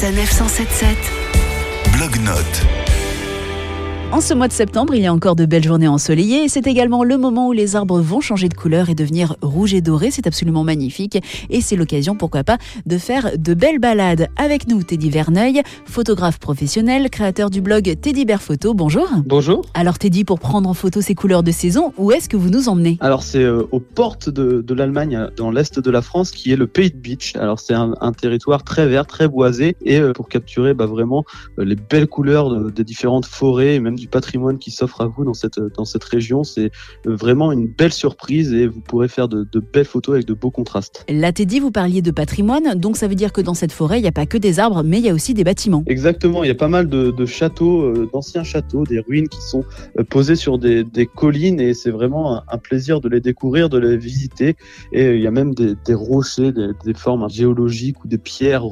Sanef 177. Blog-notes. En ce mois de septembre, il y a encore de belles journées ensoleillées et c'est également le moment où les arbres vont changer de couleur et devenir rouge et doré. C'est absolument magnifique et c'est l'occasion, pourquoi pas, de faire de belles balades. Avec nous, Teddy Verneuil, photographe professionnel, créateur du blog Teddy Bear Photo. Bonjour. Bonjour. Alors Teddy, pour prendre en photo ces couleurs de saison, où est-ce que vous nous emmenez? Alors c'est euh, aux portes de, de l'Allemagne, euh, dans l'est de la France, qui est le Pays de Beach. Alors c'est un, un territoire très vert, très boisé, et euh, pour capturer bah, vraiment euh, les belles couleurs de- des différentes forêts, et même du patrimoine qui s'offre à vous dans cette dans cette région, c'est vraiment une belle surprise et vous pourrez faire de, de belles photos avec de beaux contrastes. Là, Teddy, vous parliez de patrimoine, donc ça veut dire que dans cette forêt, il n'y a pas que des arbres, mais il y a aussi des bâtiments. Exactement, il y a pas mal de, de châteaux, euh, d'anciens châteaux, des ruines qui sont euh, posées sur des, des collines et c'est vraiment un, un plaisir de les découvrir, de les visiter. Et euh, il y a même des, des rochers, des, des formes géologiques ou des pierres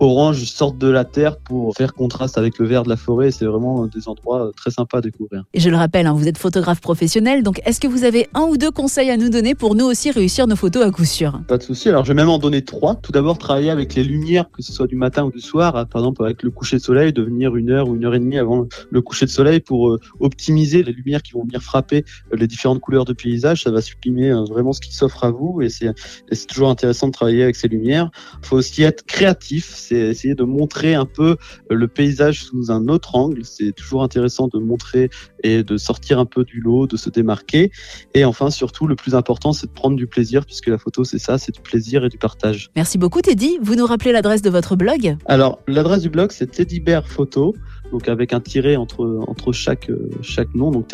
oranges sortent de la terre pour faire contraste avec le vert de la forêt. C'est vraiment des endroits très sympas à découvrir. Et je le rappelle, hein, vous êtes photographe professionnel, donc est-ce que vous avez un ou deux conseils à nous donner pour nous aussi réussir nos photos à coup sûr? Pas de souci. Alors, je vais même en donner trois. Tout d'abord, travailler avec les lumières, que ce soit du matin ou du soir. Par exemple, avec le coucher de soleil, de venir une heure ou une heure et demie avant le coucher de soleil pour euh, optimiser les lumières qui vont venir frapper euh, les différentes couleurs de paysage. Ça va sublimer euh, vraiment ce qui s'offre à vous et c'est et c'est toujours intéressant de travailler avec ces lumières. Il faut aussi être créatif. C'est essayer de montrer un peu euh, le paysage sous un autre angle. C'est toujours intéressant de montrer et de sortir un peu du lot, de se démarquer. Et enfin, surtout, le plus important, c'est de prendre du plaisir, puisque la photo, c'est ça, c'est du plaisir et du partage. Merci beaucoup Teddy. Vous nous rappelez l'adresse de votre blog? Alors, l'adresse du blog, c'est Teddy Bear Photo, donc avec un tiret entre, entre chaque, euh, chaque nom, donc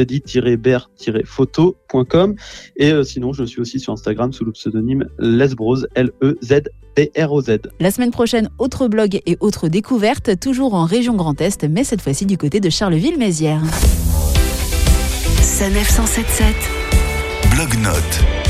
teddy-bear-photo.com. Et euh, sinon, je suis aussi sur Instagram sous le pseudonyme Lesbros, E L-E-Z-B-R-O-Z. La semaine prochaine, autre blog et autre découverte, toujours en région Grand Est, mais cette fois-ci du côté de Charleville-Mézières. Sanef 177. Blog-notes.